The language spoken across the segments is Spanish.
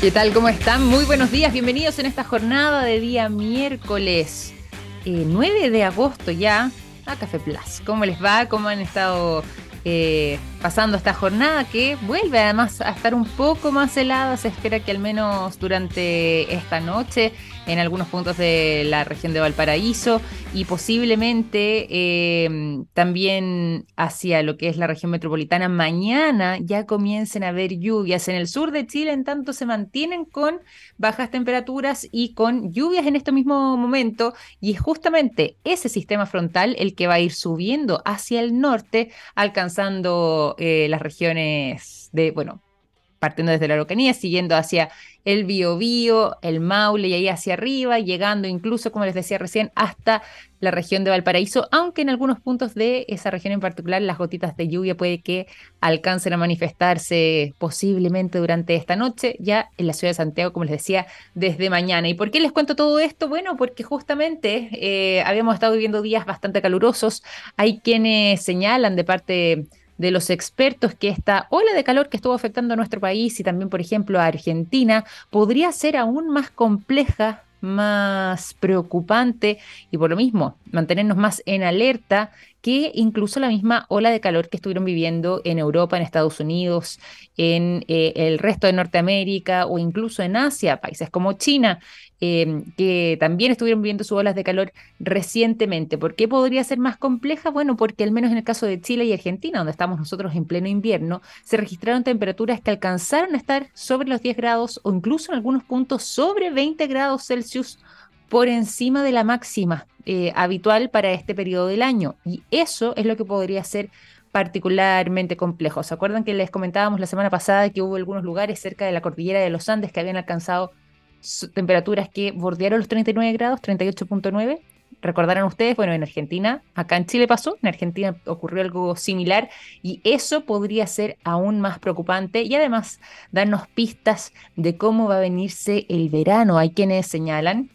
¿Qué tal? ¿Cómo están? Muy buenos días, bienvenidos en esta jornada de día miércoles 9 eh, de agosto ya a Café Plus. ¿Cómo les va? ¿Cómo han estado eh, pasando esta jornada que vuelve además a estar un poco más helada. Se espera que al menos durante esta noche en algunos puntos de la región de Valparaíso y posiblemente eh, también hacia lo que es la región metropolitana mañana ya comiencen a haber lluvias. En el sur de Chile en tanto se mantienen con bajas temperaturas y con lluvias en este mismo momento y es justamente ese sistema frontal el que va a ir subiendo hacia el norte alcanzando eh, las regiones de, bueno, partiendo desde la Araucanía, siguiendo hacia el Biobío, el Maule y ahí hacia arriba, llegando incluso, como les decía recién, hasta la región de Valparaíso, aunque en algunos puntos de esa región en particular las gotitas de lluvia puede que alcancen a manifestarse posiblemente durante esta noche, ya en la ciudad de Santiago, como les decía, desde mañana. ¿Y por qué les cuento todo esto? Bueno, porque justamente eh, habíamos estado viviendo días bastante calurosos, hay quienes señalan de parte de los expertos que esta ola de calor que estuvo afectando a nuestro país y también, por ejemplo, a Argentina, podría ser aún más compleja más preocupante y por lo mismo mantenernos más en alerta que incluso la misma ola de calor que estuvieron viviendo en Europa, en Estados Unidos, en eh, el resto de Norteamérica o incluso en Asia, países como China, em, que también estuvieron viviendo sus olas de calor recientemente. ¿Por qué podría ser más compleja? Bueno, porque al menos en el caso de Chile y Argentina, donde estamos nosotros en pleno invierno, se registraron temperaturas que alcanzaron a estar sobre los 10 grados o incluso en algunos puntos sobre 20 grados Celsius por encima de la máxima eh, habitual para este periodo del año. Y eso es lo que podría ser particularmente complejo. ¿Se acuerdan que les comentábamos la semana pasada que hubo algunos lugares cerca de la cordillera de los Andes que habían alcanzado temperaturas que bordearon los 39 grados, 38.9? Recordarán ustedes, bueno, en Argentina, acá en Chile pasó, en Argentina ocurrió algo similar y eso podría ser aún más preocupante y además darnos pistas de cómo va a venirse el verano. Hay quienes señalan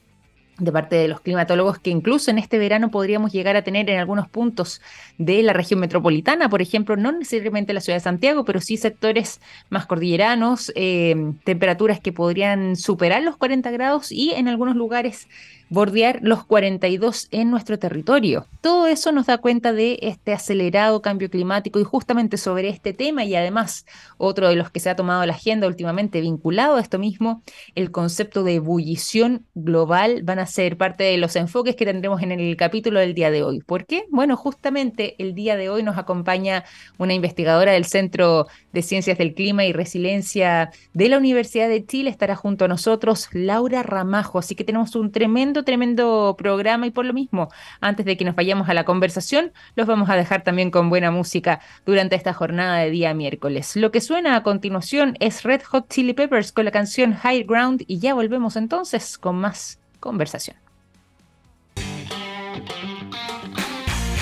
de parte de los climatólogos que incluso en este verano podríamos llegar a tener en algunos puntos de la región metropolitana, por ejemplo, no necesariamente la ciudad de Santiago, pero sí sectores más cordilleranos, eh, temperaturas que podrían superar los 40 grados y en algunos lugares bordear los 42 en nuestro territorio. Todo eso nos da cuenta de este acelerado cambio climático y justamente sobre este tema y además otro de los que se ha tomado la agenda últimamente vinculado a esto mismo, el concepto de ebullición global van a ser parte de los enfoques que tendremos en el capítulo del día de hoy. ¿Por qué? Bueno, justamente el día de hoy nos acompaña una investigadora del Centro de Ciencias del Clima y Resiliencia de la Universidad de Chile, estará junto a nosotros Laura Ramajo, así que tenemos un tremendo tremendo, programa y por lo mismo, antes de que nos vayamos a la conversación, los vamos a dejar también con buena música durante esta jornada de día miércoles. Lo que suena a continuación es Red Hot Chili Peppers con la canción High Ground y ya volvemos entonces con más conversación.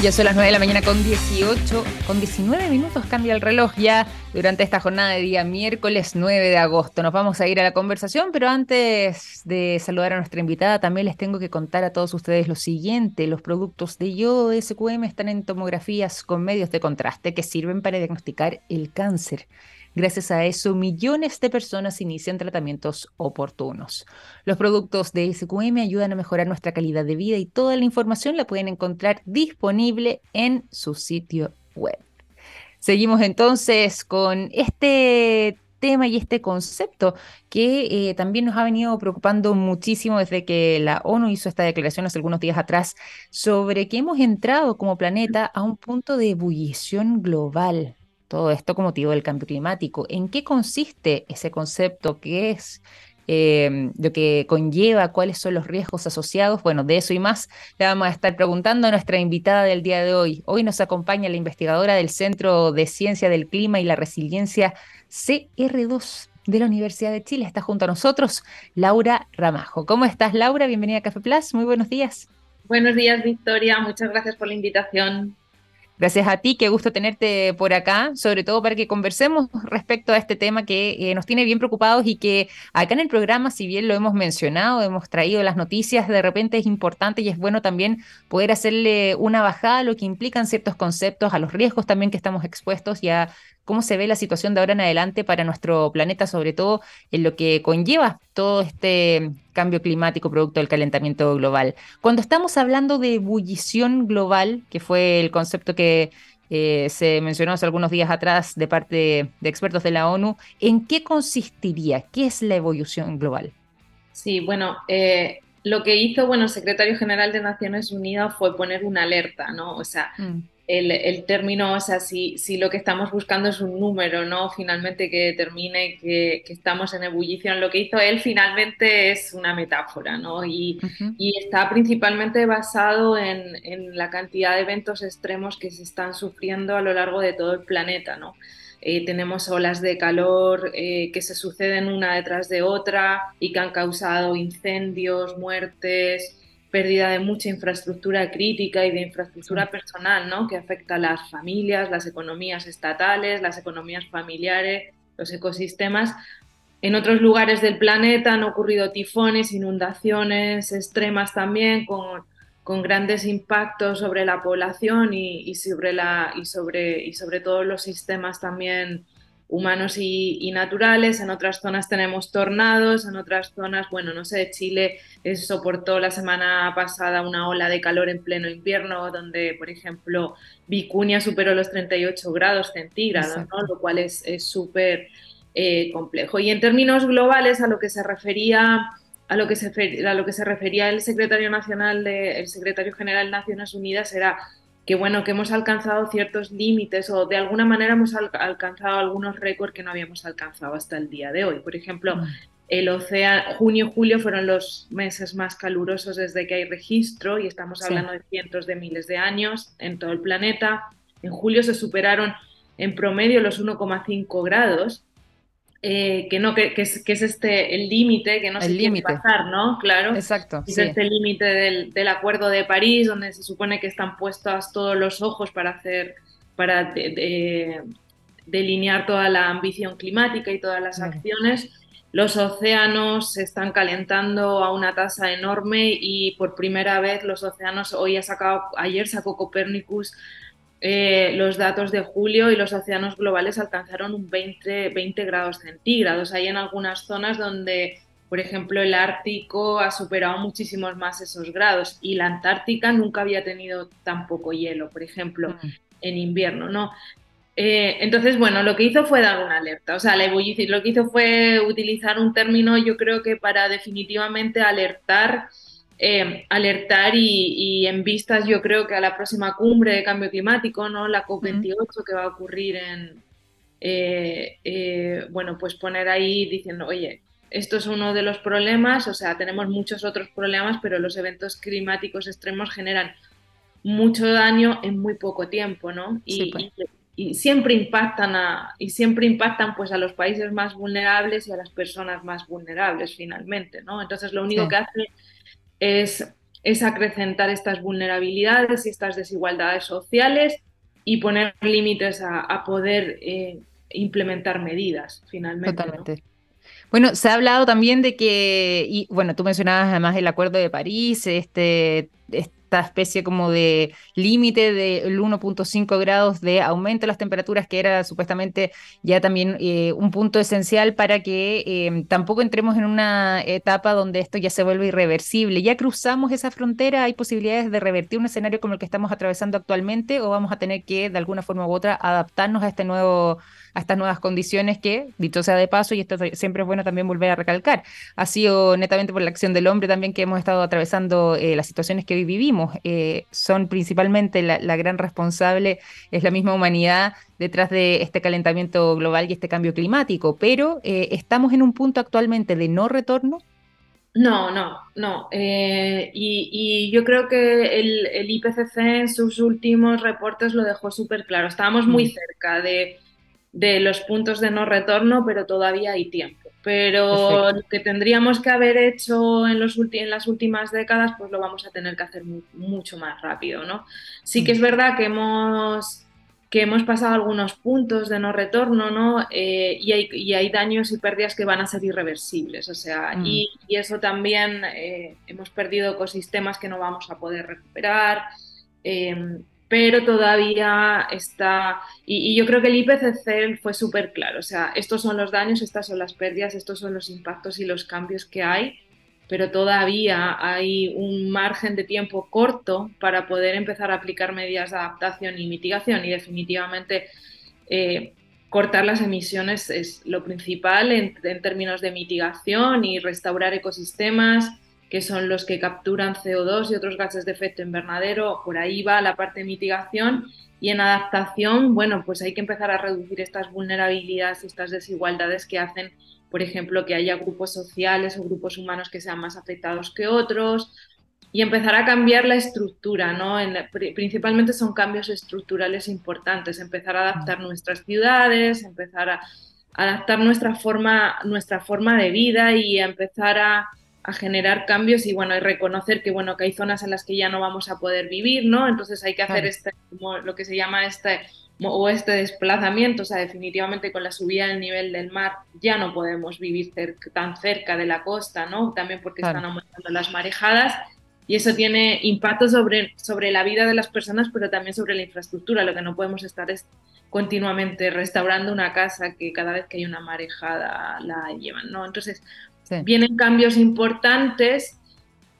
Ya son las 9 de la mañana con 18, con 19 minutos cambia el reloj ya durante esta jornada de día miércoles 9 de agosto. Nos vamos a ir a la conversación, pero antes de saludar a nuestra invitada, también les tengo que contar a todos ustedes lo siguiente. Los productos de de SQM están en tomografías con medios de contraste que sirven para diagnosticar el cáncer. Gracias a eso, millones de personas inician tratamientos oportunos. Los productos de SQM ayudan a mejorar nuestra calidad de vida y toda la información la pueden encontrar disponible en su sitio web. Seguimos entonces con este tema y este concepto que eh, también nos ha venido preocupando muchísimo desde que la ONU hizo esta declaración hace algunos días atrás sobre que hemos entrado como planeta a un punto de ebullición global todo esto como motivo del cambio climático. ¿En qué consiste ese concepto? ¿Qué es em, lo que conlleva? ¿Cuáles son los riesgos asociados? Bueno, de eso y más le vamos a estar preguntando a nuestra invitada del día de hoy. Hoy nos acompaña la investigadora del Centro de Ciencia del Clima y la Resiliencia CR2 de la Universidad de Chile. Está junto a nosotros Laura Ramajo. ¿Cómo estás, Laura? Bienvenida a Café Plus. Muy buenos días. Buenos días, Victoria. Muchas gracias por la invitación. Gracias a ti, qué gusto tenerte por acá, sobre todo para que conversemos respecto a este tema que eh, nos tiene bien preocupados y que acá en el programa, si bien lo hemos mencionado, hemos traído las noticias, de repente es importante y es bueno también poder hacerle una bajada a lo que implican ciertos conceptos, a los riesgos también que estamos expuestos y a cómo se ve la situación de ahora en adelante para nuestro planeta, sobre todo en lo que conlleva todo este cambio climático producto del calentamiento global. Cuando estamos hablando de ebullición global, que fue el concepto que eh, se mencionó hace algunos días atrás de parte de, expertos de la ONU, ¿en qué consistiría? ¿Qué es la ebullición global? Sí, bueno, eh, lo que hizo, bueno, el secretario general de Naciones Unidas fue poner una alerta, ¿no? O sea, mm. El, término, o sea, si, si, lo que estamos buscando es un número, ¿no? Finalmente que determine que, estamos en ebullición, lo que hizo él finalmente es una metáfora, ¿no? Y, y está principalmente basado en, en, la cantidad de eventos extremos que se están sufriendo a lo largo de todo el planeta, ¿no? Eh, tenemos olas de calor eh, que se suceden una detrás de otra y que han causado incendios, muertes, pérdida de mucha infraestructura crítica y de infraestructura personal, ¿no? que afecta a las familias, las economías estatales, las economías familiares, los ecosistemas. En otros lugares del planeta han ocurrido tifones, inundaciones extremas también, con con grandes impactos sobre la población y, sobre, la, y, sobre, y sobre todos los sistemas también humanos y, naturales. En otras zonas tenemos tornados, en otras zonas, bueno, no sé, Chile soportó la semana pasada una ola de calor en pleno invierno, donde, por ejemplo, Vicuña superó los 38 grados centígrados, lo cual es súper eh, complejo. Y en términos globales, a lo que se refería a lo que se, a lo que se refería el secretario nacional de, el secretario general de Naciones Unidas era que bueno que hemos alcanzado ciertos límites o de alguna manera hemos alcanzado algunos récords que no habíamos alcanzado hasta el día de hoy. Por ejemplo, mm. el océano, junio y julio fueron los meses más calurosos desde que hay registro y estamos hablando de cientos de miles de años en todo el planeta. En julio se superaron en promedio los 1,5 grados eh, que no, que, que, es, que, es, este el límite que no se tiene que pasar, ¿no? Claro. Exacto. Es este límite del, del, Acuerdo de París, donde se supone que están puestos todos los ojos para hacer, para delinear toda la ambición climática y todas las acciones. Los océanos se están calentando a una tasa enorme y por primera vez los océanos, hoy ha sacado, ayer sacó Copernicus eh, los datos de julio y los océanos globales alcanzaron un 20, 20 grados centígrados. Hay en algunas zonas donde, por ejemplo, el Ártico ha superado muchísimos más esos grados y la Antártica nunca había tenido tan poco hielo, por ejemplo, mm. en invierno, ¿no? Eh, entonces, bueno, lo que hizo fue dar una alerta, o sea, la ebullición, lo que hizo fue utilizar un término, yo creo que para definitivamente alertar eh, alertar y, en vistas yo creo que a la próxima cumbre de cambio climático, ¿no? la COP28 que va a ocurrir en, eh, eh, bueno, pues poner ahí diciendo, oye, esto es uno de los problemas, o sea, tenemos muchos otros problemas, pero los eventos climáticos extremos generan mucho daño en muy poco tiempo, ¿no? Y, pues. y, siempre impactan a, y siempre impactan pues a los países más vulnerables y a las personas más vulnerables finalmente, ¿no? Entonces lo único que hace es, acrecentar estas vulnerabilidades y estas desigualdades sociales y poner límites a, poder eh, implementar medidas finalmente. Totalmente. Bueno, se ha hablado también de que, y bueno, tú mencionabas además el Acuerdo de París, este, este esta especie como de límite del 1.5 grados de aumento de las temperaturas, que era supuestamente ya también eh, un punto esencial para que eh, tampoco entremos en una etapa donde esto ya se vuelve irreversible. ¿Ya cruzamos esa frontera? ¿Hay posibilidades de revertir un escenario como el que estamos atravesando actualmente o vamos a tener que, de alguna forma u otra, adaptarnos a este nuevo a estas nuevas condiciones que, dicho sea de paso, y esto siempre es bueno también volver a recalcar, ha sido netamente por la acción del hombre también que hemos estado atravesando eh, las situaciones que hoy vivimos. Eh, son principalmente la, gran responsable, es la misma humanidad detrás de este calentamiento global y este cambio climático, pero eh, estamos en un punto actualmente de no retorno. No, no, no. y, yo creo que el, IPCC en sus últimos reportes lo dejó súper claro. Estábamos muy mm. cerca de, de los puntos de no retorno, pero todavía hay tiempo. Pero lo que tendríamos que haber hecho en, los en las últimas décadas, pues lo vamos a tener que hacer mucho más rápido, ¿no? Sí que es mm. verdad que hemos, que hemos pasado algunos puntos de no retorno, ¿no? Eh, y, hay, y, hay, daños y pérdidas que van a ser irreversibles, o sea, mm. y, eso también eh, hemos perdido ecosistemas que no vamos a poder recuperar. Eh, pero todavía está, y, yo creo que el IPCC fue súper claro, o sea, estos son los daños, estas son las pérdidas, estos son los impactos y los cambios que hay, pero todavía hay un margen de tiempo corto para poder empezar a aplicar medidas de adaptación y mitigación y definitivamente eh, cortar las emisiones es lo principal en, en términos de mitigación y restaurar ecosistemas que son los que capturan CO2 y otros gases de efecto invernadero, por ahí va la parte de mitigación. Y en adaptación, bueno, pues hay que empezar a reducir estas vulnerabilidades, estas desigualdades que hacen, por ejemplo, que haya grupos sociales o grupos humanos que sean más afectados que otros. Y empezar a cambiar la estructura, ¿no? principalmente son cambios estructurales importantes, empezar a adaptar nuestras ciudades, empezar a adaptar nuestra forma, nuestra forma de vida y empezar a a generar cambios y bueno, y reconocer que bueno, que hay zonas en las que ya no vamos a poder vivir, ¿no? Entonces hay que hacer este, lo que se llama este o este desplazamiento, o sea, definitivamente con la subida del nivel del mar ya no podemos vivir tan cerca de la costa, ¿no? También porque están aumentando las marejadas y eso tiene impacto sobre, sobre la vida de las personas, pero también sobre la infraestructura. Lo que no podemos estar es continuamente restaurando una casa que cada vez que hay una marejada la llevan, ¿no? Entonces, Vienen cambios importantes,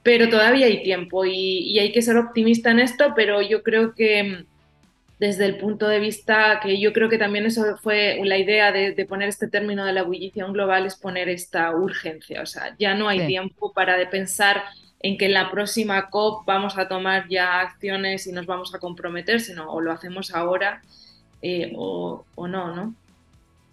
pero todavía hay tiempo y, hay que ser optimista en esto, pero yo creo que mm, desde el punto de vista que yo creo que también eso fue la idea de, poner este término de la ebullición global es poner esta urgencia, o sea, ya no hay tiempo para de pensar en que en la próxima COP vamos a tomar ya acciones y nos vamos a comprometer, sino o lo hacemos ahora eh, o, o no, ¿no?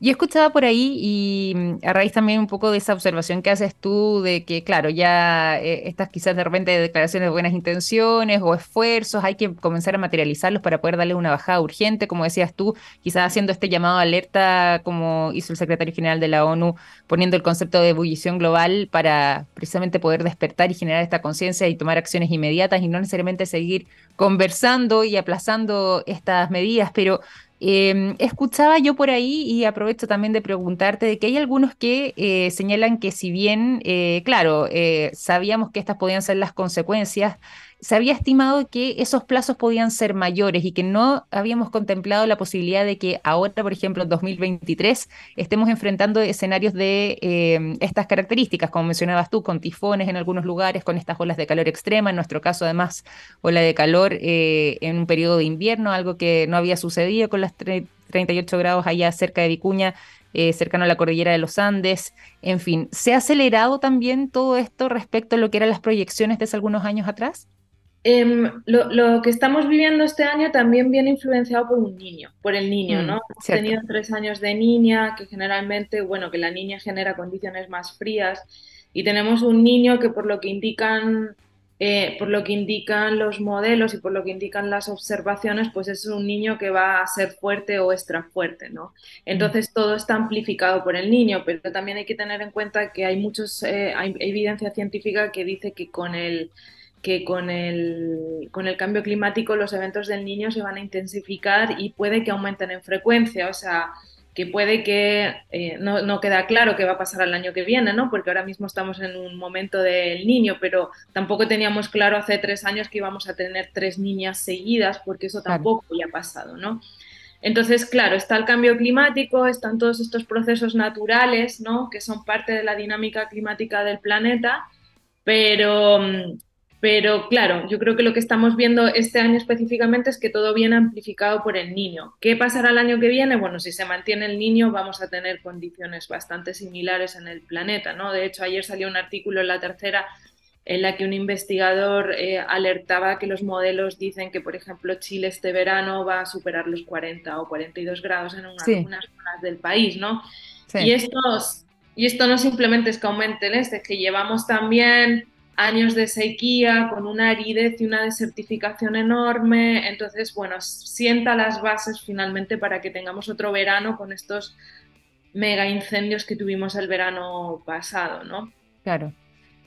Yo escuchaba por ahí y mm, a raíz también un poco de esa observación que haces tú de que, claro, ya eh, estas quizás de repente declaraciones de buenas intenciones o esfuerzos, hay que comenzar a materializarlos para poder darle una bajada urgente, como decías tú, quizás haciendo este llamado a alerta como hizo el secretario general de la ONU, poniendo el concepto de ebullición global para precisamente poder despertar y generar esta conciencia y tomar acciones inmediatas y no necesariamente seguir conversando y aplazando estas medidas, pero Em, escuchaba yo por ahí y aprovecho también de preguntarte de que hay algunos que eh, señalan que si bien, eh, claro, eh, sabíamos que estas podían ser las consecuencias, se había estimado que esos plazos podían ser mayores y que no habíamos contemplado la posibilidad de que ahora, por ejemplo, en 2023, estemos enfrentando escenarios de em, estas características, como mencionabas tú, con tifones en algunos lugares, con estas olas de calor extrema, en nuestro caso además ola de calor eh, en un periodo de invierno, algo que no había sucedido con las 38 grados allá cerca de Vicuña. Eh, cercano a la cordillera de los Andes, en fin, ¿se ha acelerado también todo esto respecto a lo que eran las proyecciones de hace algunos años atrás? Em, lo, que estamos viviendo este año también viene influenciado por un niño, por el niño, mm, ¿no? Hemos tenido tres años de niña, que generalmente, bueno, que la niña genera condiciones más frías, y tenemos un niño que por lo que indican, eh, por lo que indican los modelos y por lo que indican las observaciones, pues es un niño que va a ser fuerte o extra fuerte, ¿no? Entonces mm. todo está amplificado por el niño, pero también hay que tener en cuenta que hay muchos, eh, hay evidencia científica que dice que con el que con el, con el cambio climático los eventos del niño se van a intensificar y puede que aumenten en frecuencia, o sea, que puede que eh, no, no, queda claro qué va a pasar el año que viene, ¿no? Porque ahora mismo estamos en un momento del niño, pero tampoco teníamos claro hace tres años que íbamos a tener tres niñas seguidas, porque eso tampoco ya ha pasado, ¿no? Entonces, claro, está el cambio climático, están todos estos procesos naturales, ¿no? Que son parte de la dinámica climática del planeta, pero mm, pero claro, yo creo que lo que estamos viendo este año específicamente es que todo viene amplificado por el niño. ¿Qué pasará el año que viene? Bueno, si se mantiene el niño vamos a tener condiciones bastante similares en el planeta, ¿no? De hecho, ayer salió un artículo en la tercera en la que un investigador eh, alertaba que los modelos dicen que, por ejemplo, Chile este verano va a superar los 40 o 42 grados en algunas zonas del país, ¿no? Y, esto, y esto no simplemente es que aumente el este, es que llevamos también años de sequía, con una aridez y una desertificación enorme. Entonces, bueno, sienta las bases finalmente para que tengamos otro verano con estos mega incendios que tuvimos el verano pasado, ¿no? Claro.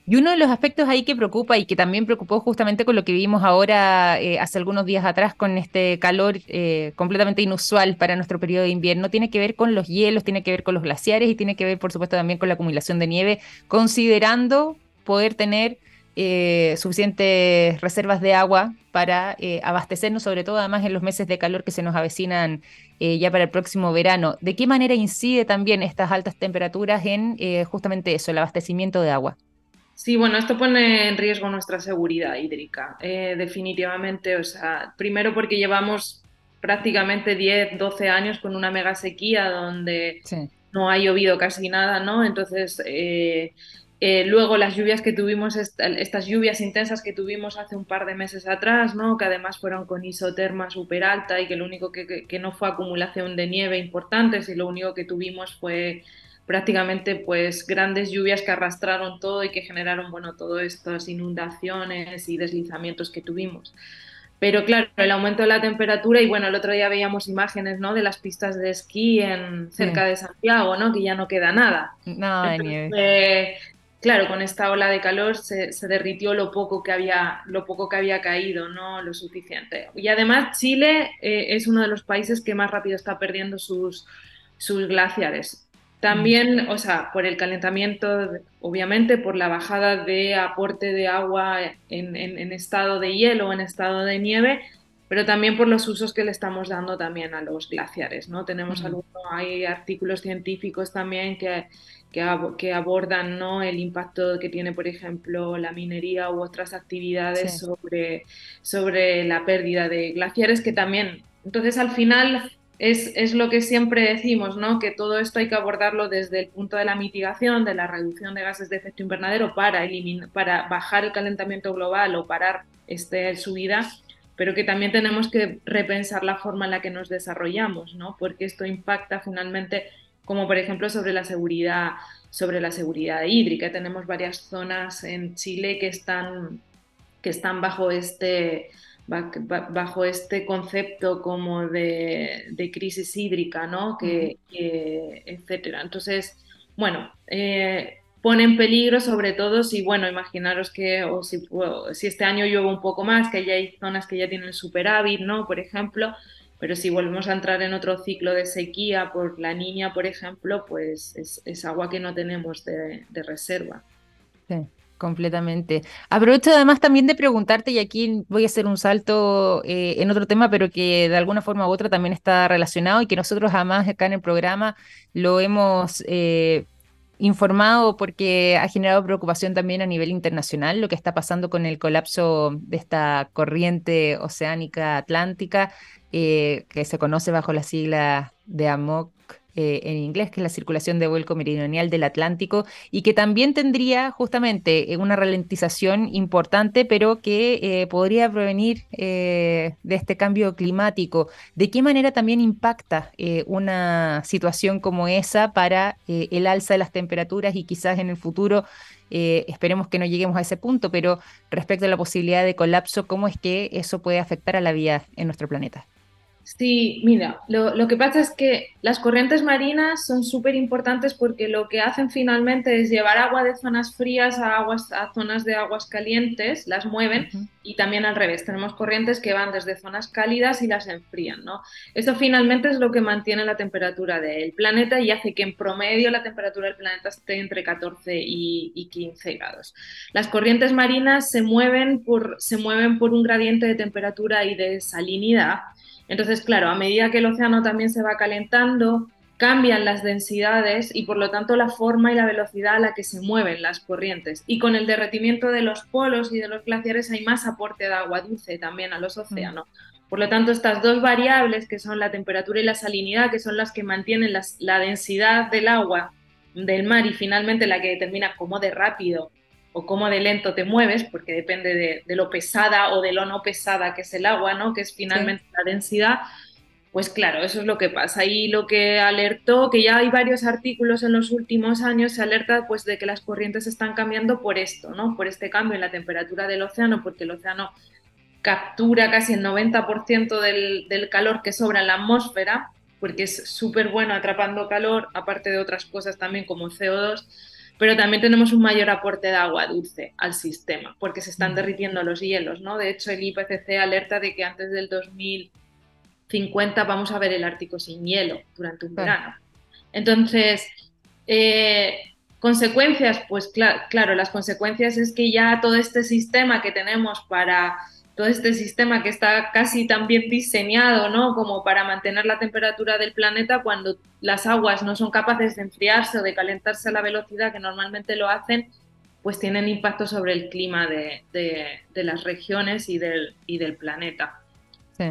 Y uno de los aspectos ahí que preocupa y que también preocupó justamente con lo que vivimos ahora eh, hace algunos días atrás con este calor eh, completamente inusual para nuestro periodo de invierno tiene que ver con los hielos, tiene que ver con los glaciares y tiene que ver por supuesto también con la acumulación de nieve, considerando poder tener eh, suficientes reservas de agua para eh, abastecernos, sobre todo además en los meses de calor que se nos avecinan eh, ya para el próximo verano. ¿De qué manera incide también estas altas temperaturas en justamente eso, el abastecimiento de agua? Sí, bueno, esto pone en riesgo nuestra seguridad hídrica, definitivamente. O sea, primero porque llevamos prácticamente 10, 12 años con una mega sequía donde no ha llovido casi nada, ¿no? Entonces, eh, luego las lluvias que tuvimos, estas lluvias intensas que tuvimos hace un par de meses atrás, ¿no? que además fueron con isoterma súper alta y que lo único que, no fue acumulación de nieve importante, y lo único que tuvimos fue prácticamente pues grandes lluvias que arrastraron todo y que generaron bueno todas estas inundaciones y deslizamientos que tuvimos. Pero claro, el aumento de la temperatura y bueno, el otro día veíamos imágenes, ¿no? De las pistas de esquí en cerca de Santiago, ¿no? Que ya no queda nada. Nada de nieve claro, con esta ola de calor se, derritió lo poco que había, lo poco que había caído, no lo suficiente. Y además Chile eh, es uno de los países que más rápido está perdiendo sus, sus glaciares. También, o sea, por el calentamiento, obviamente, por la bajada de aporte de agua en, estado de hielo o en estado de nieve, pero también por los usos que le estamos dando también a los glaciares, ¿no? Tenemos hay artículos científicos también que, que, abordan ¿no? el impacto que tiene, por ejemplo, la minería u otras actividades sobre, sobre la pérdida de glaciares, que también, entonces al final es, es, lo que siempre decimos, ¿no? que todo esto hay que abordarlo desde el punto de la mitigación, de la reducción de gases de efecto invernadero para, eliminar, para bajar el calentamiento global o parar este, subida, pero que también tenemos que repensar la forma en la que nos desarrollamos, ¿no? porque esto impacta finalmente como por ejemplo sobre la seguridad, sobre la seguridad hídrica. Tenemos varias zonas en Chile que están, que están bajo este bajo este concepto como de, crisis hídrica, ¿no? Que, etcétera. Entonces, bueno, eh, pone en peligro sobre todo si, bueno, imaginaros que o si, si este año llueve un poco más, que ya hay zonas que ya tienen superávit, ¿no? Por ejemplo, pero si volvemos a entrar en otro ciclo de sequía por la niña, por ejemplo, pues es, agua que no tenemos de, reserva. Sí, completamente. Aprovecho además también de preguntarte, y aquí voy a hacer un salto eh, en otro tema, pero que de alguna forma u otra también está relacionado y que nosotros además acá en el programa lo hemos... Eh, informado porque ha generado preocupación también a nivel internacional lo que está pasando con el colapso de esta corriente oceánica atlántica eh, que se conoce bajo la sigla de AMOC eh, en inglés, que es la circulación de vuelco meridional del Atlántico, y que también tendría justamente eh, una ralentización importante, pero que podría provenir de este cambio climático. ¿De qué manera también impacta una situación como esa para el alza de las temperaturas y quizás en el futuro esperemos que no lleguemos a ese punto, pero respecto a la posibilidad de colapso, ¿cómo es que eso puede afectar a la vida en nuestro planeta? Sí, mira, lo, que pasa es que las corrientes marinas son súper importantes porque lo que hacen finalmente es llevar agua de zonas frías a, aguas, a zonas de aguas calientes, las mueven y también al revés. Tenemos corrientes que van desde zonas cálidas y las enfrían, ¿no? Esto finalmente es lo que mantiene la temperatura del planeta y hace que en promedio la temperatura del planeta esté entre 14 y, y 15 grados. Las corrientes marinas se mueven por, se mueven por un gradiente de temperatura y de salinidad entonces, claro, a medida que el océano también se va calentando, cambian las densidades y por lo tanto la forma y la velocidad a la que se mueven las corrientes. Y con el derretimiento de los polos y de los glaciares hay más aporte de agua dulce también a los océanos. Por lo tanto, estas dos variables, que son la temperatura y la salinidad, que son las que mantienen la densidad del agua del mar y finalmente la que determina cómo de rápido o cómo de lento te mueves, porque depende de, lo pesada o de lo no pesada que es el agua, ¿no? que es finalmente la densidad, pues claro, eso es lo que pasa. Y lo que alertó, que ya hay varios artículos en los últimos años, se alerta pues de que las corrientes están cambiando por esto, ¿no? por este cambio en la temperatura del océano, porque el océano captura casi el 90% del, del calor que sobra en la atmósfera, porque es súper bueno atrapando calor, aparte de otras cosas también como CO2 pero también tenemos un mayor aporte de agua dulce al sistema, porque se están derritiendo los hielos, ¿no? De hecho, el IPCC alerta de que antes del 2050 vamos a ver el Ártico sin hielo durante un verano. Entonces, eh, Consecuencias, pues claro, las consecuencias es que ya todo este sistema que tenemos para todo este sistema que está casi tan bien diseñado, ¿no? Como para mantener la temperatura del planeta cuando las aguas no son capaces de enfriarse o de calentarse a la velocidad que normalmente lo hacen, pues tienen impacto sobre el clima de, las regiones y del, y del planeta.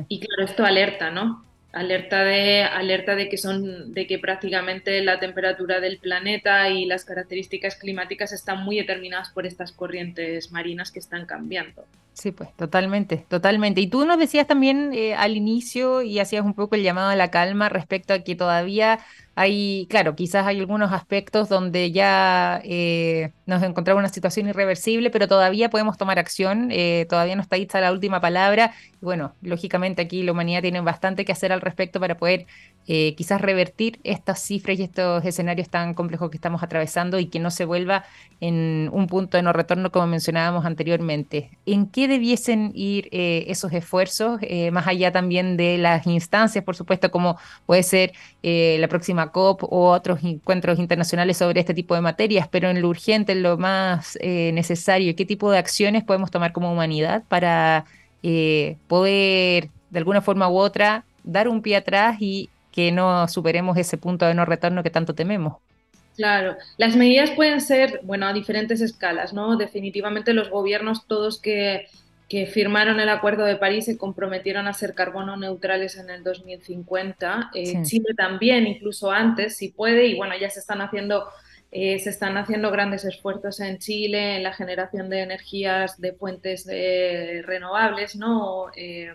Y claro, esto alerta, ¿no? Alerta de, alerta de que son, de que prácticamente la temperatura del planeta y las características climáticas están muy determinadas por estas corrientes marinas que están cambiando. Sí, pues totalmente, totalmente. Y tú nos decías también eh, al inicio y hacías un poco el llamado a la calma respecto a que todavía hay, claro, quizás hay algunos aspectos donde ya eh, nos encontramos en una situación irreversible, pero todavía podemos tomar acción, eh, todavía no está dicha la última palabra. Y bueno, lógicamente aquí la humanidad tiene bastante que hacer al respecto para poder eh, quizás revertir estas cifras y estos escenarios tan complejos que estamos atravesando y que no se vuelva en un punto de no retorno como mencionábamos anteriormente. ¿En qué debiesen ir esos esfuerzos, más allá también de las instancias, por supuesto, como puede ser la próxima COP o otros encuentros internacionales sobre este tipo de materias, pero en lo urgente, en lo más eh, necesario, ¿qué tipo de acciones podemos tomar como humanidad para eh, poder, de alguna forma u otra, dar un pie atrás y que no superemos ese punto de no retorno que tanto tememos? Claro, las medidas pueden ser, bueno, a diferentes escalas, ¿no? Definitivamente los gobiernos todos que que firmaron el Acuerdo de París se comprometieron a ser carbono neutrales en el 2050. Eh, Chile también, incluso antes, si puede, y bueno, ya se están haciendo eh, se están haciendo grandes esfuerzos en Chile en la generación de energías de fuentes renovables, ¿no? Eh,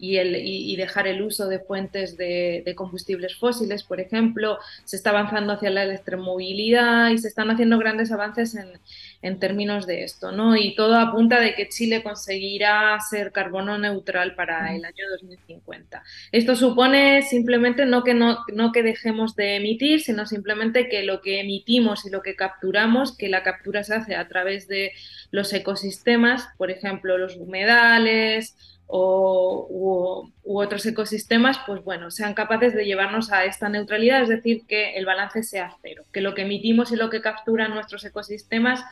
y, el, y, dejar el uso de fuentes de, combustibles fósiles, por ejemplo. Se está avanzando hacia la electromovilidad y se están haciendo grandes avances en, en términos de esto, ¿no? Y todo apunta de que Chile conseguirá ser carbono neutral para el año 2050. Esto supone simplemente no que, no, no que dejemos de emitir, sino simplemente que lo que emitimos y lo que capturamos, que la captura se hace a través de los ecosistemas, por ejemplo, los humedales, o, u, otros ecosistemas, pues bueno, sean capaces de llevarnos a esta neutralidad, es decir, que el balance sea cero, que lo que emitimos y lo que capturan nuestros ecosistemas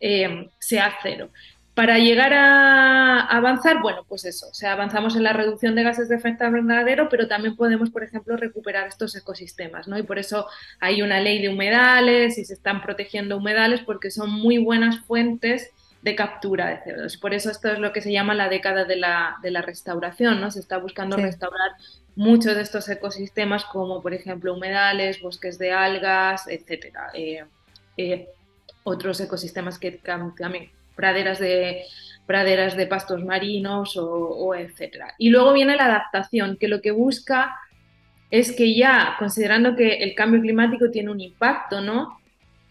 eh, sea cero. Para llegar a avanzar, bueno, pues eso, o sea, avanzamos en la reducción de gases de efecto invernadero, pero también podemos, por ejemplo, recuperar estos ecosistemas, ¿no? Y por eso hay una ley de humedales y se están protegiendo humedales porque son muy buenas fuentes de captura de CO2. Por eso esto es lo que se llama la década de la, de la restauración, ¿no? Se está buscando restaurar muchos de estos ecosistemas como por ejemplo humedales, bosques de algas, etcétera. Eh, eh, otros ecosistemas que también praderas de praderas de pastos marinos o, o, etcétera. Y luego viene la adaptación, que lo que busca es que ya, considerando que el cambio climático tiene un impacto, ¿no?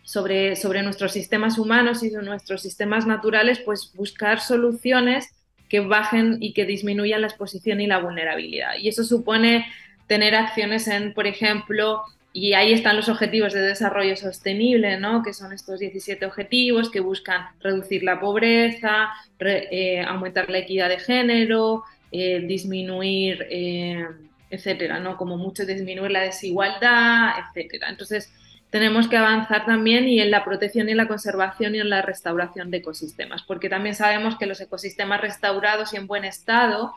Sobre, sobre nuestros sistemas humanos y nuestros sistemas naturales, pues buscar soluciones que bajen y que disminuyan la exposición y la vulnerabilidad. Y eso supone tener acciones en, por ejemplo, y ahí están los objetivos de desarrollo sostenible, ¿no? que son estos 17 objetivos que buscan reducir la pobreza, eh, aumentar la equidad de género, eh, disminuir, eh, etcétera, ¿no? como mucho disminuir la desigualdad, etcétera. Entonces, tenemos que avanzar también y en la protección y la conservación y en la restauración de ecosistemas, porque también sabemos que los ecosistemas restaurados y en buen estado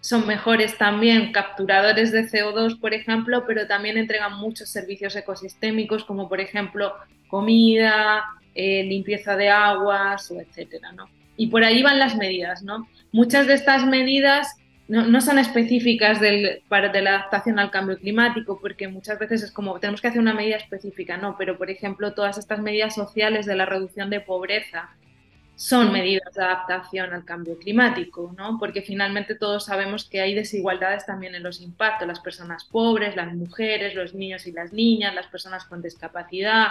son mejores también capturadores de CO2, por ejemplo, pero también entregan muchos servicios ecosistémicos, como por ejemplo comida, eh, limpieza de aguas, etcétera, ¿no? Y por ahí van las medidas, ¿no? Muchas de estas medidas no, son específicas del, para, de la adaptación al cambio climático, porque muchas veces es como tenemos que hacer una medida específica, no, pero por ejemplo todas estas medidas sociales de la reducción de pobreza son medidas de adaptación al cambio climático, ¿no? Porque finalmente todos sabemos que hay desigualdades también en los impactos, las personas pobres, las mujeres, los niños y las niñas, las personas con discapacidad,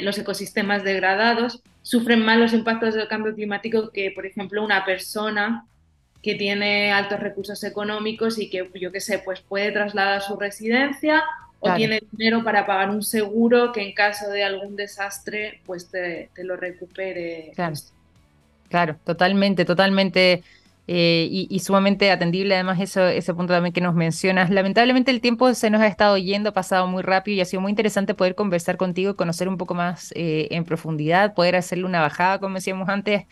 los ecosistemas degradados sufren más los impactos del cambio climático que, por ejemplo, una persona que tiene altos recursos económicos y que, yo qué sé, pues puede trasladar su residencia o tiene dinero para pagar un seguro que en caso de algún desastre, pues te, lo recupere. Claro. claro, totalmente, totalmente eh, y, sumamente atendible además eso, ese punto también que nos mencionas. Lamentablemente el tiempo se nos ha estado yendo, ha pasado muy rápido y ha sido muy interesante poder conversar contigo y conocer un poco más eh, en profundidad, poder hacerle una bajada, como decíamos antes,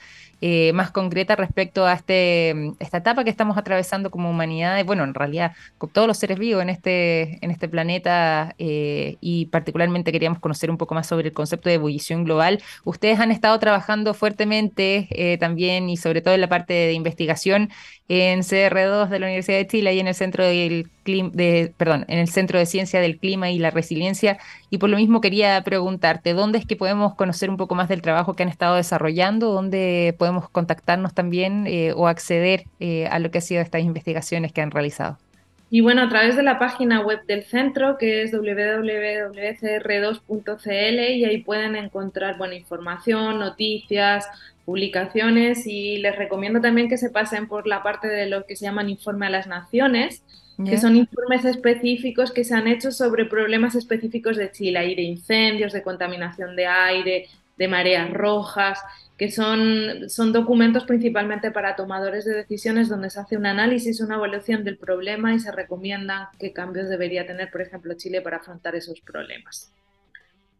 eh, más concreta respecto a este, esta etapa que estamos atravesando como humanidad, y bueno, en realidad con todos los seres vivos en este, en este planeta eh, y particularmente queríamos conocer un poco más sobre el concepto de ebullición global. Ustedes han estado trabajando fuertemente eh, también y sobre todo en la parte de investigación en CR2 de la Universidad de Chile y en el Centro del perdón, en el Centro de Ciencia del Clima y la Resiliencia. Y por lo mismo quería preguntarte, ¿dónde es que podemos conocer un poco más del trabajo que han estado desarrollando? ¿Dónde podemos contactarnos también eh, o acceder eh, a lo que han sido estas investigaciones que han realizado? Y bueno, a través de la página web del centro, que es www.cr2.cl, y ahí pueden encontrar buena información, noticias, publicaciones, y les recomiendo también que se pasen por la parte de lo que se llaman informe a las naciones, que son informes específicos que se han hecho sobre problemas específicos de Chile, de incendios, de contaminación de aire, de mareas rojas, que son, son documentos principalmente para tomadores de decisiones donde se hace un análisis, una evaluación del problema y se recomiendan qué cambios debería tener, por ejemplo, Chile para afrontar esos problemas.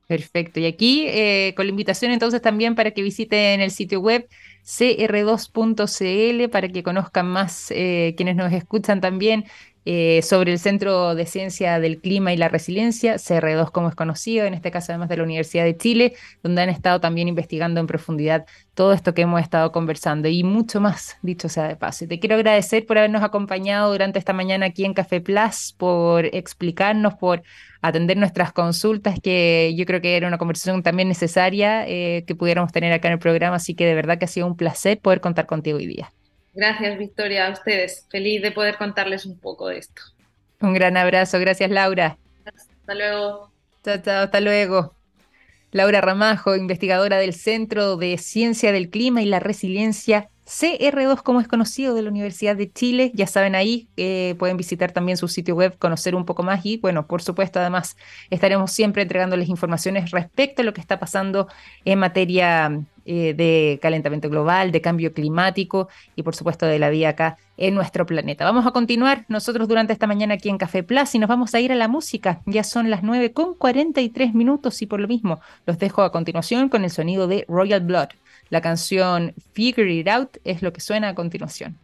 Perfecto. Y aquí, eh, con la invitación entonces también para que visiten el sitio web cr2.cl para que conozcan más eh, quienes nos escuchan también eh, sobre el Centro de Ciencia del Clima y la Resiliencia, CR2 como es conocido, en este caso además de la Universidad de Chile, donde han estado también investigando en profundidad todo esto que hemos estado conversando y mucho más, dicho sea de paso. Y te quiero agradecer por habernos acompañado durante esta mañana aquí en Café Plus, por explicarnos, por atender nuestras consultas, que yo creo que era una conversación también necesaria eh, que pudiéramos tener acá en el programa, así que de verdad que ha sido un placer poder contar contigo hoy día. Gracias, Victoria, a ustedes. Feliz de poder contarles un poco de esto. Un gran abrazo. Gracias, Laura. Hasta luego. Chao, chao, hasta luego. Laura Ramajo, investigadora del Centro de Ciencia del Clima y la Resiliencia CR2, como es conocido, de la Universidad de Chile. Ya saben ahí, que pueden visitar también su sitio web, conocer un poco más y, bueno, por supuesto, además estaremos siempre entregándoles informaciones respecto a lo que está pasando en materia eh, de calentamiento global, de cambio climático y por supuesto de la vida acá en nuestro planeta. Vamos a continuar nosotros durante esta mañana aquí en Café Plus y nos vamos a ir a la música. Ya son las 9 con 43 minutos y por lo mismo los dejo a continuación con el sonido de Royal Blood. La canción Figure It Out es lo que suena a continuación.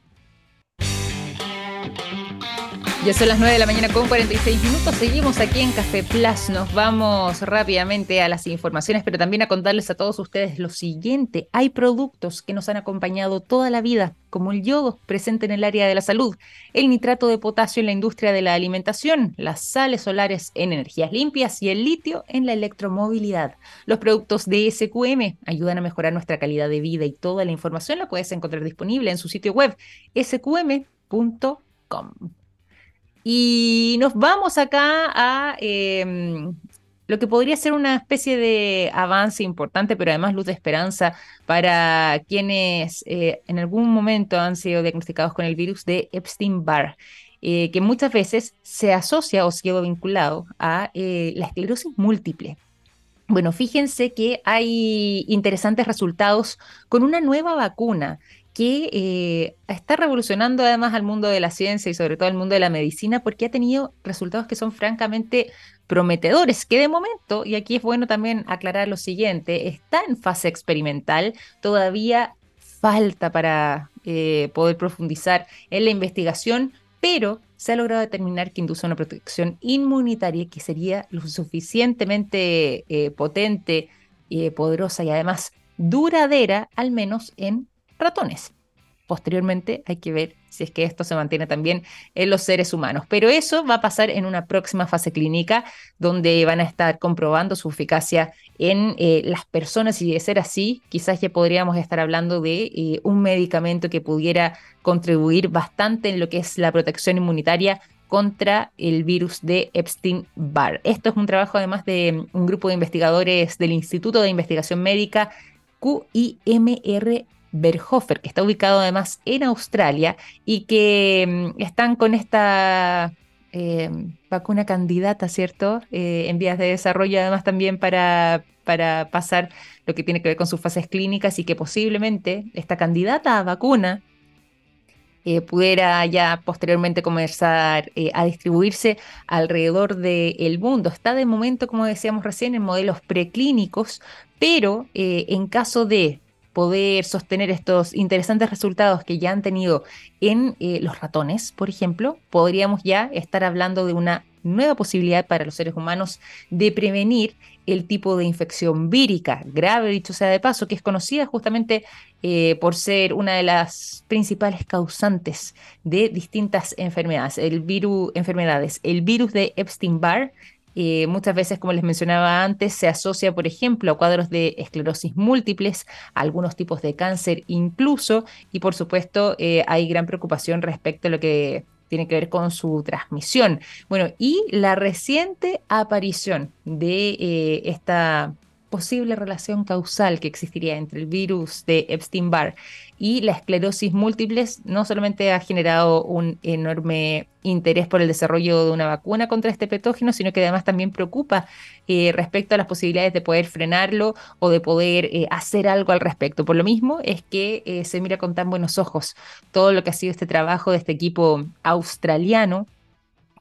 Ya son las 9 de la mañana con 46 minutos. Seguimos aquí en Café Plus. Nos vamos rápidamente a las informaciones, pero también a contarles a todos ustedes lo siguiente. Hay productos que nos han acompañado toda la vida, como el yodo presente en el área de la salud, el nitrato de potasio en la industria de la alimentación, las sales solares en energías limpias y el litio en la electromovilidad. Los productos de SQM ayudan a mejorar nuestra calidad de vida y toda la información la puedes encontrar disponible en su sitio web sqm.com. Y nos vamos acá a em, lo que podría ser una especie de avance importante, pero además luz de esperanza para quienes eh, en algún momento han sido diagnosticados con el virus de Epstein-Barr. Eh, que muchas veces se asocia o sido vinculado a eh, la esclerosis múltiple. Bueno, fíjense que hay interesantes resultados con una nueva vacuna que eh, está revolucionando además al mundo de la ciencia y sobre todo al mundo de la medicina porque ha tenido resultados que son francamente prometedores, que de momento, y aquí es bueno también aclarar lo siguiente, está en fase experimental, todavía falta para eh, poder profundizar en la investigación, pero se ha logrado determinar que induce una protección inmunitaria que sería lo suficientemente eh, potente, poderosa y además duradera, al menos en ratones. Posteriormente hay que ver si es que esto se mantiene también en los seres humanos. Pero eso va a pasar en una próxima fase clínica donde van a estar comprobando su eficacia en eh, las personas y de ser así, quizás ya podríamos estar hablando de eh, un medicamento que pudiera contribuir bastante en lo que es la protección inmunitaria contra el virus de Epstein-Barr. Esto es un trabajo además de un grupo de investigadores del Instituto de Investigación Médica QIMR Berhofer, que está ubicado además en Australia y que mm, están con esta eh, vacuna candidata, ¿cierto? Eh, en vías de desarrollo además también para, para pasar lo que tiene que ver con sus fases clínicas y que posiblemente esta candidata a vacuna eh, pudiera ya posteriormente comenzar a distribuirse alrededor del mundo. Está de momento, como decíamos recién, en modelos preclínicos, pero en caso de poder sostener estos interesantes resultados que ya han tenido en los ratones, por ejemplo, podríamos ya estar hablando de una nueva posibilidad para los seres humanos de prevenir el tipo de infección vírica grave, dicho sea de paso, que es conocida justamente eh, por ser una de las principales causantes de distintas enfermedades. El virus, enfermedades. El virus de Epstein-Barr eh, muchas veces, como les mencionaba antes, se asocia, por ejemplo, a cuadros de esclerosis múltiples, a algunos tipos de cáncer incluso, y por supuesto eh, hay gran preocupación respecto a lo que tiene que ver con su transmisión. Bueno, y la reciente aparición de eh, esta posible relación causal que existiría entre el virus de Epstein-Barr y la esclerosis múltiple no solamente ha generado un enorme interés por el desarrollo de una vacuna contra este patógeno, sino que además también preocupa eh, respecto a las posibilidades de poder frenarlo o de poder eh, hacer algo al respecto. Por lo mismo es que eh, se mira con tan buenos ojos todo lo que ha sido este trabajo de este equipo australiano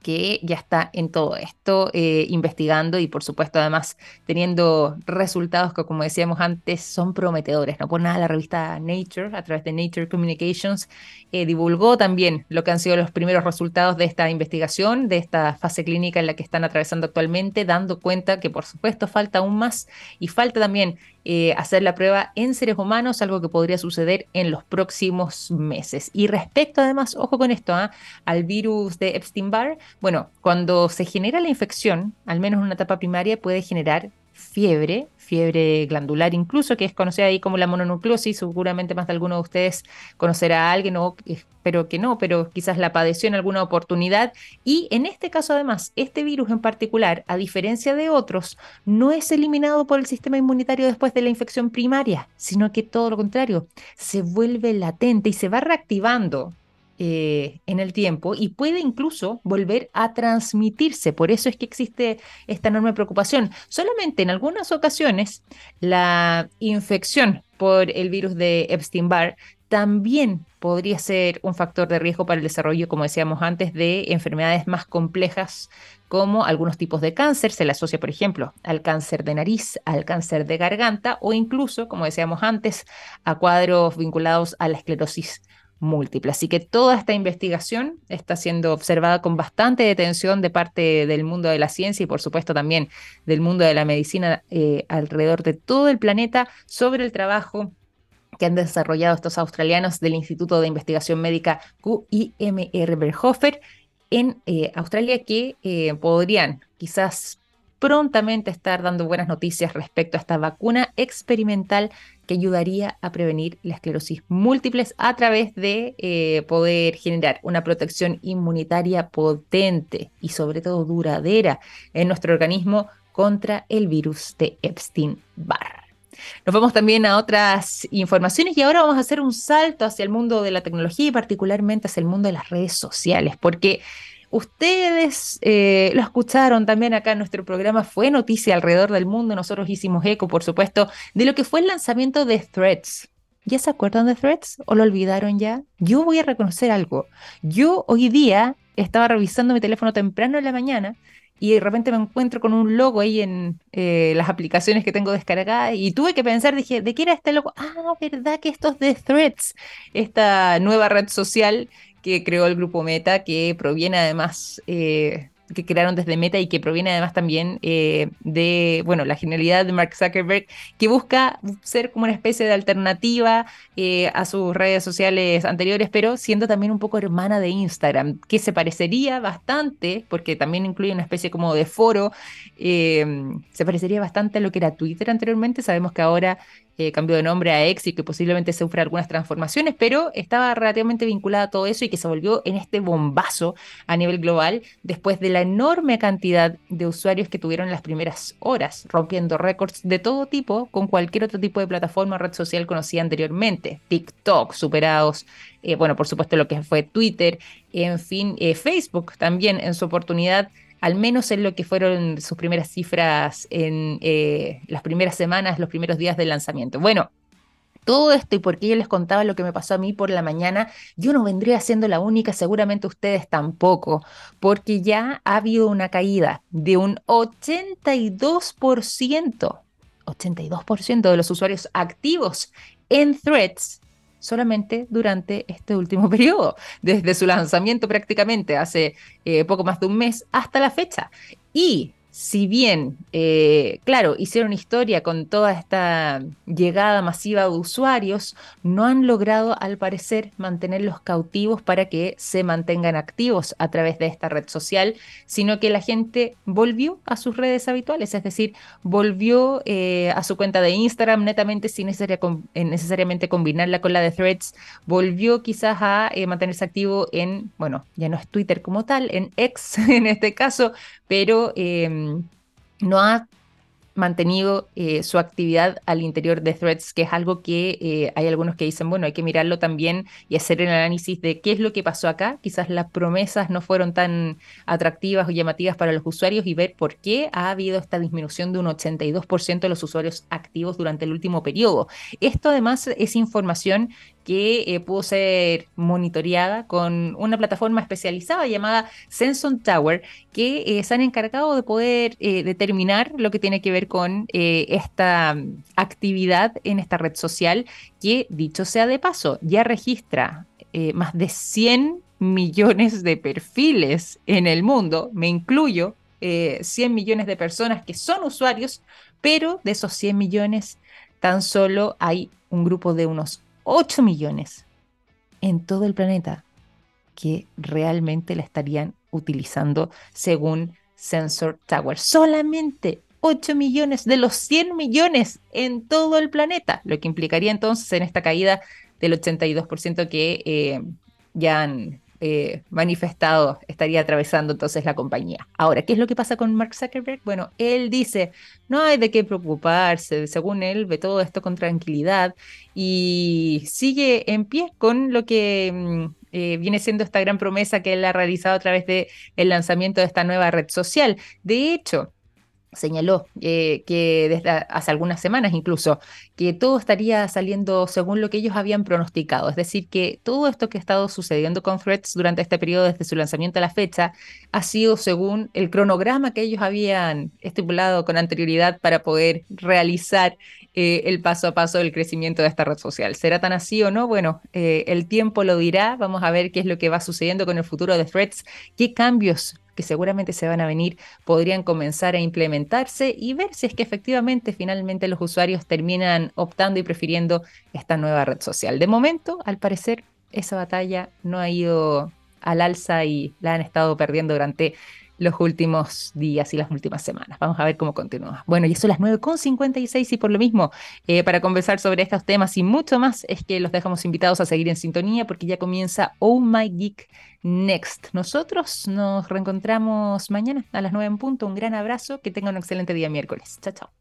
que ya está en todo esto eh, investigando y por supuesto además teniendo resultados que como decíamos antes son prometedores. No por nada la revista Nature a través de Nature Communications eh, divulgó también lo que han sido los primeros resultados de esta investigación, de esta fase clínica en la que están atravesando actualmente, dando cuenta que por supuesto falta aún más y falta también eh, hacer la prueba en seres humanos, algo que podría suceder en los próximos meses. Y respecto además, ojo con esto, ¿ah? al virus de Epstein-Barr, bueno, cuando se genera la infección, al menos en una etapa primaria, puede generar fiebre, fiebre glandular incluso, que es conocida ahí como la mononucleosis. Seguramente más de alguno de ustedes conocerá a alguien, o espero que no, pero quizás la padeció en alguna oportunidad. Y en este caso, además, este virus en particular, a diferencia de otros, no es eliminado por el sistema inmunitario después de la infección primaria, sino que todo lo contrario, se vuelve latente y se va reactivando eh, en el tiempo y puede incluso volver a transmitirse. Por eso es que existe esta enorme preocupación. Solamente en algunas ocasiones la infección por el virus de Epstein-Barr también podría ser un factor de riesgo para el desarrollo, como decíamos antes, de enfermedades más complejas como algunos tipos de cáncer. Se le asocia, por ejemplo, al cáncer de nariz, al cáncer de garganta o incluso, como decíamos antes, a cuadros vinculados a la esclerosis múltiple. Así que toda esta investigación está siendo observada con bastante detención de parte del mundo de la ciencia y por supuesto también del mundo de la medicina eh, alrededor de todo el planeta sobre el trabajo que han desarrollado estos australianos del Instituto de Investigación Médica QIMR Berhofer en eh, Australia que eh, podrían quizás prontamente estar dando buenas noticias respecto a esta vacuna experimental que ayudaría a prevenir la esclerosis múltiples a través de eh, poder generar una protección inmunitaria potente y sobre todo duradera en nuestro organismo contra el virus de Epstein-Barr. Nos vamos también a otras informaciones y ahora vamos a hacer un salto hacia el mundo de la tecnología y particularmente hacia el mundo de las redes sociales, porque Ustedes eh, lo escucharon también acá en nuestro programa, fue noticia alrededor del mundo, nosotros hicimos eco, por supuesto, de lo que fue el lanzamiento de Threads. ¿Ya se acuerdan de Threads o lo olvidaron ya? Yo voy a reconocer algo. Yo hoy día estaba revisando mi teléfono temprano en la mañana y de repente me encuentro con un logo ahí en eh, las aplicaciones que tengo descargadas y tuve que pensar, dije, ¿de qué era este logo? Ah, ¿verdad que esto es de Threads? Esta nueva red social que creó el grupo Meta, que proviene además, eh, que crearon desde Meta y que proviene además también eh, de, bueno, la genialidad de Mark Zuckerberg, que busca ser como una especie de alternativa eh, a sus redes sociales anteriores, pero siendo también un poco hermana de Instagram, que se parecería bastante, porque también incluye una especie como de foro, se parecería bastante a lo que era Twitter anteriormente. Sabemos que ahora eh, cambió de nombre a X y que posiblemente sufra algunas transformaciones, pero estaba relativamente vinculada a todo eso y que se volvió en este bombazo a nivel global después de la enorme cantidad de usuarios que tuvieron las primeras horas, rompiendo récords de todo tipo con cualquier otro tipo de plataforma o red social conocida anteriormente. TikTok superados, eh, bueno, por supuesto lo que fue Twitter, en fin, eh, Facebook también en su oportunidad al menos en lo que fueron sus primeras cifras en eh, las primeras semanas, los primeros días del lanzamiento. Bueno, todo esto y porque yo les contaba lo que me pasó a mí por la mañana, yo no vendría siendo la única, seguramente ustedes tampoco, porque ya ha habido una caída de un 82%, 82% de los usuarios activos en threads solamente durante este último periodo, desde su lanzamiento prácticamente hace eh, poco más de un mes hasta la fecha. Y si bien, eh, claro, hicieron historia con toda esta llegada masiva de usuarios, no han logrado, al parecer, mantenerlos cautivos para que se mantengan activos a través de esta red social, sino que la gente volvió a sus redes habituales, es decir, volvió eh, a su cuenta de Instagram netamente sin eh, necesariamente combinarla con la de Threads, volvió quizás a mantenerse activo en, bueno, ya no es Twitter como tal, en X en este caso, pero em, no ha mantenido eh, su actividad al interior de Threads, que es algo que eh, hay algunos que dicen, bueno, hay que mirarlo también y hacer el análisis de qué es lo que pasó acá. Quizás las promesas no fueron tan atractivas o llamativas para los usuarios y ver por qué ha habido esta disminución de un 82% de los usuarios activos durante el último periodo. Esto además es información que eh, pudo ser monitoreada con una plataforma especializada llamada Senson Tower, que eh, se han encargado de poder eh, determinar lo que tiene que ver con esta mm, actividad en esta red social, que dicho sea de paso, ya registra más de 100 millones de perfiles en el mundo, me incluyo, 100 millones de personas que son usuarios, pero de esos 100 millones tan solo hay un grupo de unos 8 millones en todo el planeta que realmente la estarían utilizando según Sensor Tower. Solamente 8 millones de los 100 millones en todo el planeta, lo que implicaría entonces en esta caída del 82% que eh, ya han eh, manifestado estaría atravesando entonces la compañía. Ahora, ¿qué es lo que pasa con Mark Zuckerberg? Bueno, él dice, no hay de qué preocuparse, según él ve todo esto con tranquilidad y sigue en pie con lo que mm, eh, viene siendo esta gran promesa que él ha realizado a través del el lanzamiento de esta nueva red social. De hecho, señaló eh, que desde hace algunas semanas incluso, que todo estaría saliendo según lo que ellos habían pronosticado. Es decir, que todo esto que ha estado sucediendo con Threads durante este periodo desde su lanzamiento a la fecha ha sido según el cronograma que ellos habían estipulado con anterioridad para poder realizar eh, el paso a paso del crecimiento de esta red social. ¿Será tan así o no? Bueno, eh, el tiempo lo dirá. Vamos a ver qué es lo que va sucediendo con el futuro de Threads, qué cambios que seguramente se van a venir podrían comenzar a implementarse y ver si es que efectivamente finalmente los usuarios terminan optando y prefiriendo esta nueva red social. De momento, al parecer, esa batalla no ha ido al alza y la han estado perdiendo durante los últimos días y las últimas semanas. Vamos a ver cómo continúa. Bueno, y son las 9.56 y por lo mismo, eh, para conversar sobre estos temas y mucho más, es que los dejamos invitados a seguir en sintonía porque ya comienza Oh My Geek Next. Nosotros nos reencontramos mañana a las 9 en punto. Un gran abrazo, que tengan un excelente día miércoles. Chao, chao.